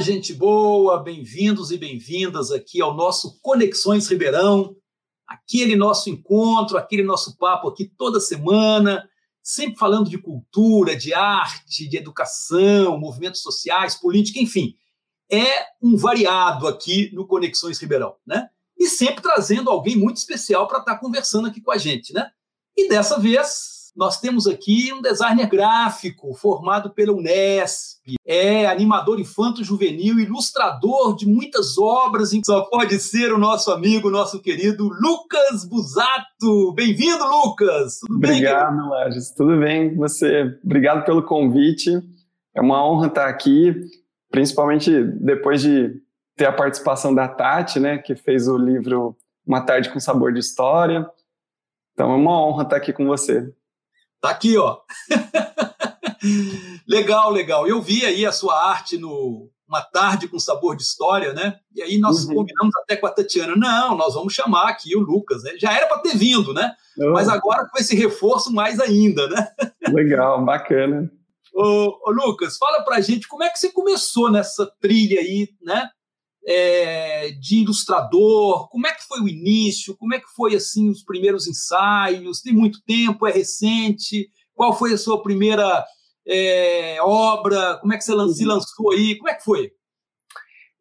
Gente boa, bem-vindos e bem-vindas aqui ao nosso Conexões Ribeirão, aquele nosso encontro, aquele nosso papo aqui toda semana, sempre falando de cultura, de arte, de educação, movimentos sociais, política, enfim. É um variado aqui no Conexões Ribeirão, né? E sempre trazendo alguém muito especial para estar conversando aqui com a gente, né? E dessa vez nós temos aqui um designer gráfico formado pela Unesp, é animador infanto-juvenil, ilustrador de muitas obras, só pode ser o nosso amigo, nosso querido Lucas Busato. Bem-vindo, Lucas! Tudo Obrigado, bem, Lages. Tudo bem você? Obrigado pelo convite. É uma honra estar aqui, principalmente depois de ter a participação da Tati, né, que fez o livro Uma Tarde com Sabor de História. Então é uma honra estar aqui com você. Tá aqui, ó. legal, legal. Eu vi aí a sua arte no Uma Tarde com Sabor de História, né? E aí nós uhum. combinamos até com a Tatiana. Não, nós vamos chamar aqui o Lucas. Né? Já era para ter vindo, né? Uhum. Mas agora com esse reforço mais ainda, né? legal, bacana. Ô, ô, Lucas, fala pra gente como é que você começou nessa trilha aí, né? É, de ilustrador, como é que foi o início, como é que foi assim os primeiros ensaios, tem muito tempo, é recente, qual foi a sua primeira é, obra, como é que você se uhum. lançou aí, como é que foi?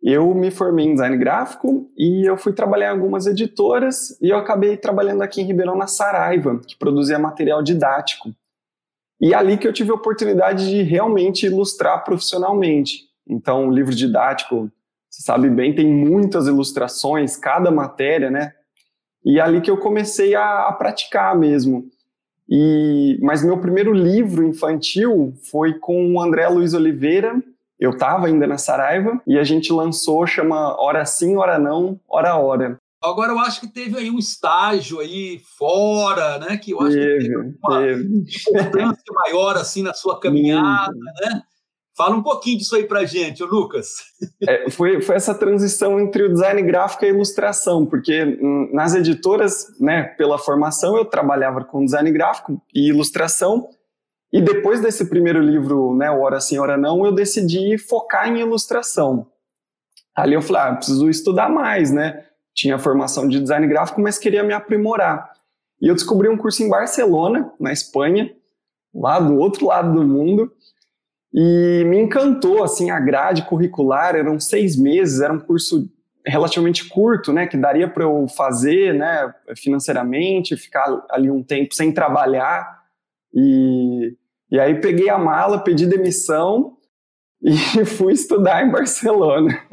Eu me formei em design gráfico e eu fui trabalhar em algumas editoras e eu acabei trabalhando aqui em Ribeirão na Saraiva, que produzia material didático. E ali que eu tive a oportunidade de realmente ilustrar profissionalmente. Então, o livro didático você sabe bem, tem muitas ilustrações, cada matéria, né? E é ali que eu comecei a, a praticar mesmo. E, mas meu primeiro livro infantil foi com o André Luiz Oliveira. Eu estava ainda na Saraiva e a gente lançou, chama Hora Sim, Hora Não, Hora Hora. Agora eu acho que teve aí um estágio aí fora, né? Que eu acho teve, que teve uma teve. importância maior assim na sua caminhada, né? Fala um pouquinho disso aí para gente, Lucas. É, foi, foi essa transição entre o design gráfico e a ilustração, porque hum, nas editoras, né, pela formação, eu trabalhava com design gráfico e ilustração, e depois desse primeiro livro, né, Hora Sim, Hora Não, eu decidi focar em ilustração. Ali eu falei, ah, preciso estudar mais, né? Tinha formação de design gráfico, mas queria me aprimorar. E eu descobri um curso em Barcelona, na Espanha, lá do outro lado do mundo, e me encantou, assim, a grade curricular, eram seis meses, era um curso relativamente curto, né, que daria para eu fazer, né, financeiramente, ficar ali um tempo sem trabalhar, e, e aí peguei a mala, pedi demissão e fui estudar em Barcelona.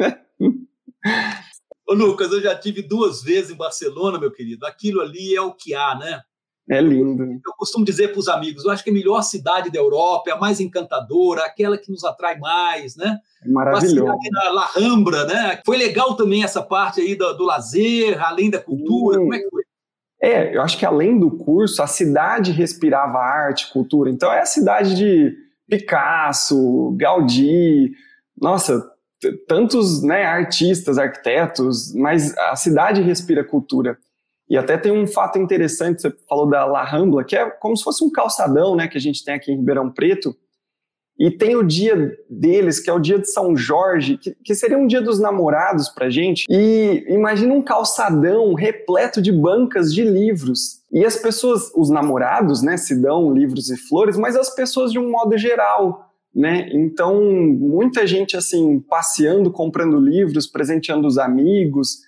Ô Lucas, eu já tive duas vezes em Barcelona, meu querido, aquilo ali é o que há, né? É lindo. Eu costumo dizer para os amigos, eu acho que é a melhor cidade da Europa, é a mais encantadora, aquela que nos atrai mais, né? É maravilhoso. na La Rambra, né? Foi legal também essa parte aí do, do lazer, além da cultura, como é que foi? É, eu acho que além do curso, a cidade respirava arte, cultura. Então é a cidade de Picasso, Gaudí, nossa, tantos né, artistas, arquitetos, mas a cidade respira cultura. E até tem um fato interessante, você falou da La Rambla, que é como se fosse um calçadão, né, que a gente tem aqui em Ribeirão Preto, e tem o dia deles, que é o dia de São Jorge, que, que seria um dia dos namorados pra gente. E imagina um calçadão repleto de bancas de livros. E as pessoas, os namorados, né, se dão livros e flores, mas as pessoas de um modo geral, né? Então, muita gente assim passeando, comprando livros, presenteando os amigos,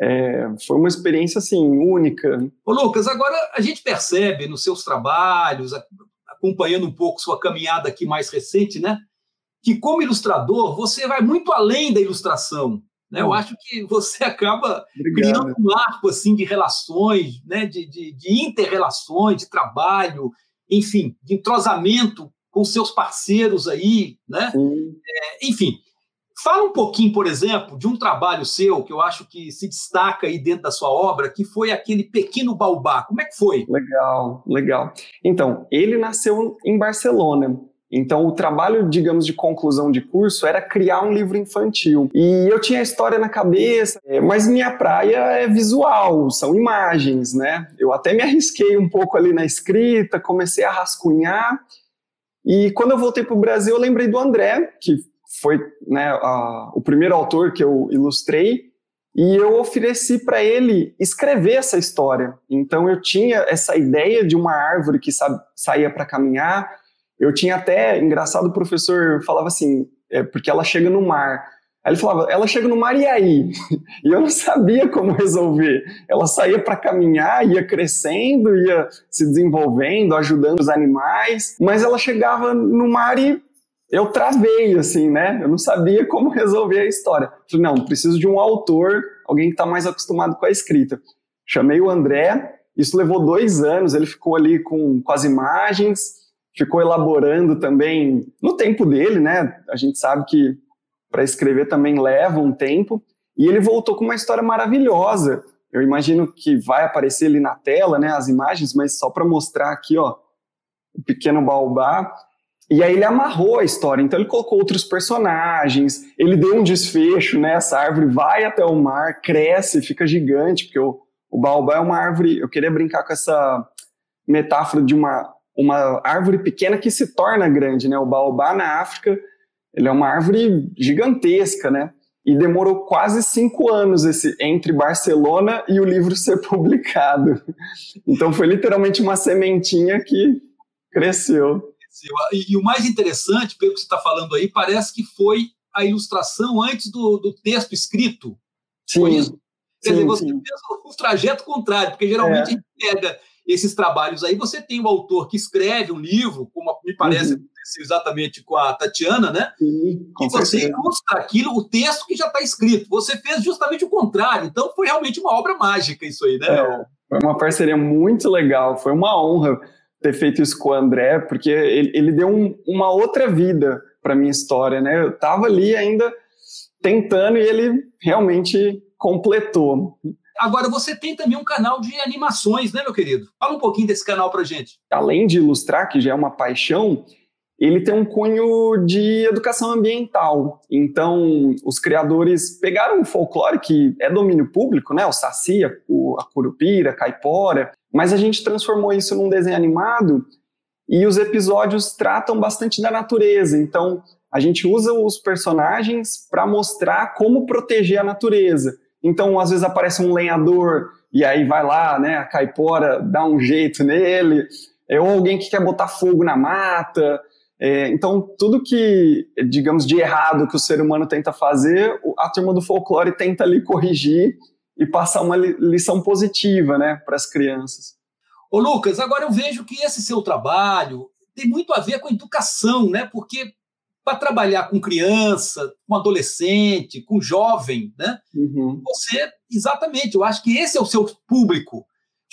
é, foi uma experiência assim única. Ô Lucas, agora a gente percebe nos seus trabalhos, acompanhando um pouco sua caminhada aqui mais recente, né, que como ilustrador você vai muito além da ilustração. Né? Eu hum. acho que você acaba Obrigado. criando um arco assim de relações, né, de, de, de inter-relações, de trabalho, enfim, de entrosamento com seus parceiros aí, né? É, enfim, Fala um pouquinho, por exemplo, de um trabalho seu que eu acho que se destaca aí dentro da sua obra, que foi aquele Pequeno Baobá. Como é que foi? Legal, legal. Então, ele nasceu em Barcelona. Então, o trabalho, digamos, de conclusão de curso era criar um livro infantil. E eu tinha a história na cabeça, é, mas minha praia é visual, são imagens, né? Eu até me arrisquei um pouco ali na escrita, comecei a rascunhar. E quando eu voltei para o Brasil, eu lembrei do André, que foi né, a, o primeiro autor que eu ilustrei, e eu ofereci para ele escrever essa história. Então eu tinha essa ideia de uma árvore que sabe, saía para caminhar. Eu tinha até, engraçado, o professor falava assim, é, porque ela chega no mar. Aí ele falava, ela chega no mar e aí? E eu não sabia como resolver. Ela saía para caminhar, ia crescendo, ia se desenvolvendo, ajudando os animais, mas ela chegava no mar e eu travei, assim, né? Eu não sabia como resolver a história. Falei, não, preciso de um autor, alguém que está mais acostumado com a escrita. Chamei o André, isso levou dois anos, ele ficou ali com, com as imagens, ficou elaborando também no tempo dele, né? A gente sabe que para escrever também leva um tempo, e ele voltou com uma história maravilhosa. Eu imagino que vai aparecer ali na tela, né, as imagens, mas só para mostrar aqui, ó, o pequeno baobá e aí ele amarrou a história, então ele colocou outros personagens, ele deu um desfecho, né? Essa árvore vai até o mar, cresce, fica gigante, porque o, o baobá é uma árvore. Eu queria brincar com essa metáfora de uma, uma árvore pequena que se torna grande, né? O baobá na África, ele é uma árvore gigantesca, né? E demorou quase cinco anos esse entre Barcelona e o livro ser publicado. Então foi literalmente uma sementinha que cresceu. E, e, o mais interessante, pelo que você está falando aí, parece que foi a ilustração antes do, do texto escrito. Sim. Foi isso? Quer sim, dizer, você sim. fez o, o, trajeto contrário, porque geralmente é. a gente pega esses trabalhos aí, você tem o autor que escreve um livro, como me parece uhum. exatamente com a Tatiana, né? Sim, e você ilustra aquilo, o texto que já está escrito. Você fez justamente o contrário. Então foi realmente uma obra mágica isso aí, né? É, foi uma parceria muito legal, foi uma honra ter feito isso com o André, porque ele, ele deu um, uma outra vida para minha história, né? Eu estava ali ainda tentando e ele realmente completou. Agora, você tem também um canal de animações, né, meu querido? Fala um pouquinho desse canal para gente. Além de ilustrar, que já é uma paixão, ele tem um cunho de educação ambiental. Então, os criadores pegaram o folclore, que é domínio público, né? O Saci, a Curupira, a Caipora, mas a gente transformou isso num desenho animado e os episódios tratam bastante da natureza. Então, a gente usa os personagens para mostrar como proteger a natureza. Então, às vezes aparece um lenhador e aí vai lá, né, a caipora dá um jeito nele, ou alguém que quer botar fogo na mata. É, então, tudo que, digamos, de errado que o ser humano tenta fazer, a turma do folclore tenta ali corrigir e passar uma lição positiva né, para as crianças. Ô Lucas, agora eu vejo que esse seu trabalho tem muito a ver com a educação, né? Porque para trabalhar com criança, com adolescente, com jovem, né? Uhum. Você, exatamente, eu acho que esse é o seu público.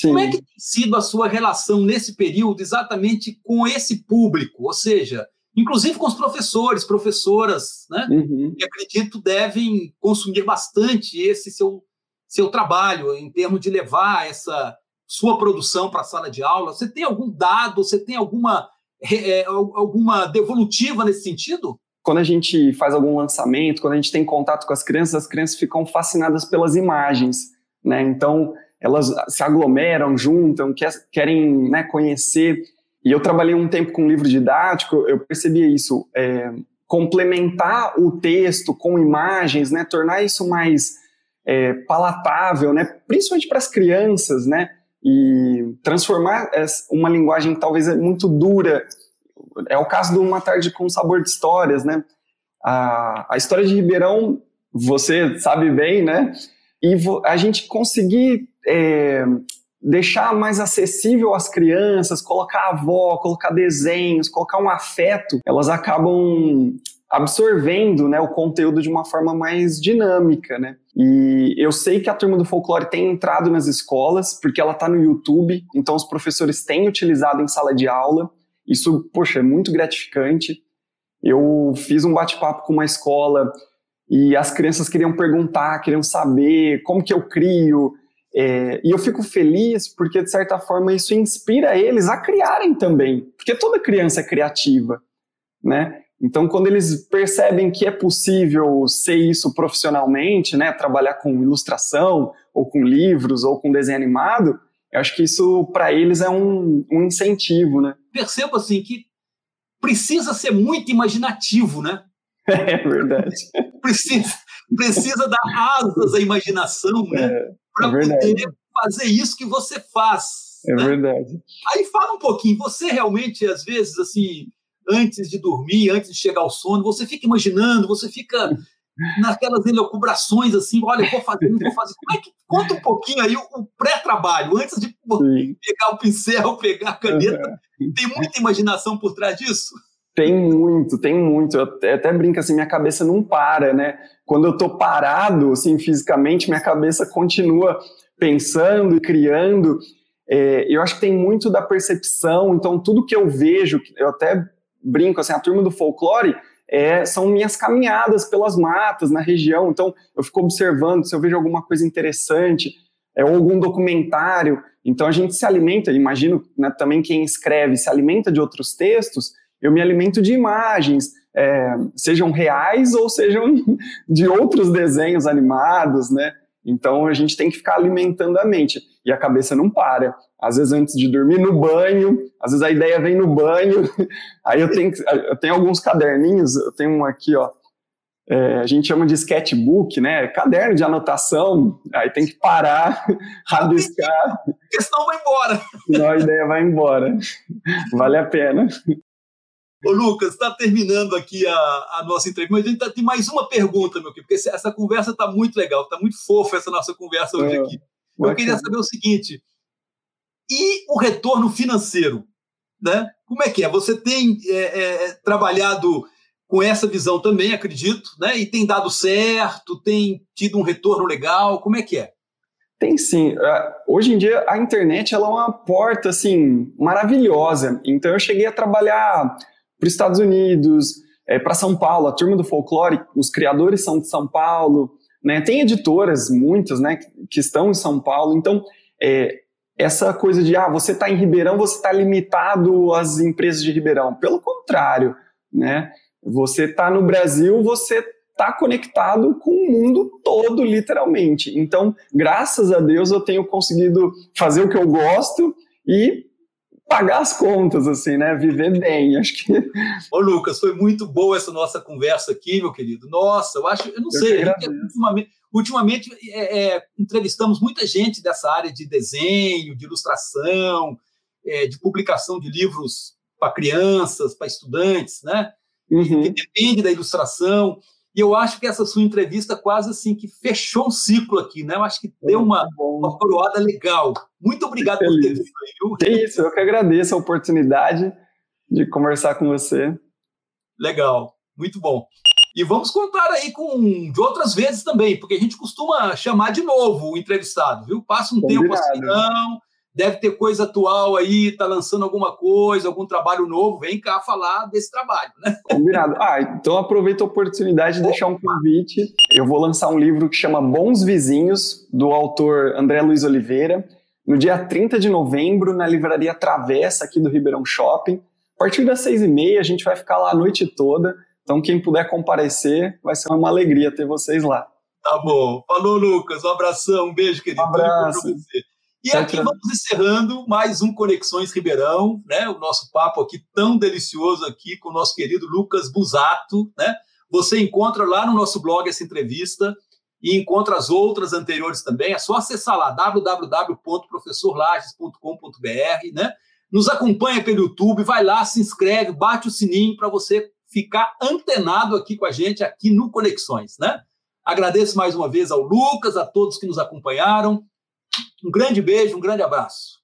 Sim. Como é que tem sido a sua relação nesse período exatamente com esse público? Ou seja, inclusive com os professores, professoras, né? Uhum. Que acredito devem consumir bastante esse seu seu trabalho em termos de levar essa sua produção para a sala de aula? Você tem algum dado? Você tem alguma, é, alguma devolutiva nesse sentido? Quando a gente faz algum lançamento, quando a gente tem contato com as crianças, as crianças ficam fascinadas pelas imagens, né? Então elas se aglomeram, juntam, querem né, conhecer. E eu trabalhei um tempo com livro didático, eu percebia isso, é, complementar o texto com imagens, né, tornar isso mais é, palatável, né? principalmente para as crianças, né? e transformar uma linguagem que talvez é muito dura. É o caso de Uma Tarde com Sabor de Histórias. Né? A, a história de Ribeirão, você sabe bem, né? e a gente conseguir é, deixar mais acessível às crianças, colocar avó, colocar desenhos, colocar um afeto, elas acabam absorvendo né, o conteúdo de uma forma mais dinâmica, né? E eu sei que a turma do folclore tem entrado nas escolas, porque ela está no YouTube, então os professores têm utilizado em sala de aula. Isso, poxa, é muito gratificante. Eu fiz um bate-papo com uma escola e as crianças queriam perguntar, queriam saber como que eu crio. É, e eu fico feliz porque, de certa forma, isso inspira eles a criarem também, porque toda criança é criativa, né? Então, quando eles percebem que é possível ser isso profissionalmente, né, trabalhar com ilustração, ou com livros, ou com desenho animado, eu acho que isso, para eles, é um, um incentivo, né? Percebo, assim, que precisa ser muito imaginativo, né? É verdade. Precisa, precisa dar asas à imaginação, né? É, para é poder fazer isso que você faz. É né? verdade. Aí fala um pouquinho, você realmente, às vezes, assim, antes de dormir, antes de chegar ao sono, você fica imaginando, você fica naquelas elucubrações assim, olha, vou fazer isso, vou fazer. Como é que, conta um pouquinho aí o, o pré-trabalho, antes de Sim. pegar o pincel, pegar a caneta. Uhum. Tem muita imaginação por trás disso? Tem muito, tem muito. Eu até, brinco assim, minha cabeça não para, né? Quando eu tô parado, assim, fisicamente, minha cabeça continua pensando e criando. É, eu acho que tem muito da percepção, então tudo que eu vejo, eu até brinco assim, a turma do folclore é, são minhas caminhadas pelas matas na região, então eu fico observando se eu vejo alguma coisa interessante, é, ou algum documentário, então a gente se alimenta, imagino né, também quem escreve se alimenta de outros textos, eu me alimento de imagens, é, sejam reais ou sejam de outros desenhos animados, né? Então a gente tem que ficar alimentando a mente e a cabeça não para. Às vezes antes de dormir no banho, às vezes a ideia vem no banho. Aí eu tenho, eu tenho alguns caderninhos, eu tenho um aqui, ó. É, a gente chama de sketchbook, né? Caderno de anotação. Aí tem que parar, rabiscar. Porque senão vai embora. Senão a ideia vai embora. Vale a pena. Ô, Lucas, está terminando aqui a, a, nossa entrevista, mas a gente tá, tem mais uma pergunta, meu querido, porque essa conversa está muito legal, está muito fofa essa nossa conversa hoje é, aqui. Eu queria saber o seguinte: e o retorno financeiro? Né? Como é que é? Você tem é, é, trabalhado com essa visão também, acredito, né? e tem dado certo, tem tido um retorno legal, como é que é? Tem sim. É, hoje em dia a internet ela é uma porta assim maravilhosa. Então eu cheguei a trabalhar para os Estados Unidos, é, para São Paulo, a turma do folclore, os criadores são de São Paulo, né? Tem editoras, muitas, né, que estão em São Paulo. Então, é, essa coisa de, ah, você está em Ribeirão, você está limitado às empresas de Ribeirão. Pelo contrário, né? Você está no Brasil, você está conectado com o mundo todo, literalmente. Então, graças a Deus, eu tenho conseguido fazer o que eu gosto e pagar as contas, assim, né? Viver bem, acho que. Ô, Lucas, foi muito boa essa nossa conversa aqui, meu querido. Nossa, eu acho, eu não eu sei, ultimamente, ultimamente é, é, entrevistamos muita gente dessa área de desenho, de ilustração, é, de publicação de livros para crianças, para estudantes, né? Uhum. Que depende da ilustração. E eu acho que essa sua entrevista quase assim que fechou um ciclo aqui, né? Eu acho que deu uma, uma coroada legal. Muito obrigado por ter vindo aí, É isso, eu que agradeço a oportunidade de conversar com você. Legal, muito bom. E vamos contar aí com de outras vezes também, porque a gente costuma chamar de novo o entrevistado, viu? Passa um Combinado. tempo assim, não, deve ter coisa atual aí, está lançando alguma coisa, algum trabalho novo, vem cá falar desse trabalho, né? Combinado. Ah, então aproveito a oportunidade de Opa. deixar um convite. Eu vou lançar um livro que chama Bons Vizinhos, do autor André Luiz Oliveira, no dia 30 de novembro, na livraria Travessa, aqui do Ribeirão Shopping. A partir das seis e meia, a gente vai ficar lá a noite toda. Então, quem puder comparecer, vai ser uma alegria ter vocês lá. Tá bom. Falou, Lucas. Um abração, um beijo, querido. Um abraço. E aqui vamos encerrando mais um Conexões Ribeirão, né? O nosso papo aqui tão delicioso aqui com o nosso querido Lucas Busato, né? Você encontra lá no nosso blog essa entrevista e encontra as outras anteriores também. É só acessar lá www.professorlages.com.br, né? Nos acompanha pelo YouTube, vai lá, se inscreve, bate o sininho para você ficar antenado aqui com a gente aqui no Conexões, né? Agradeço mais uma vez ao Lucas, a todos que nos acompanharam. Um grande beijo, um grande abraço.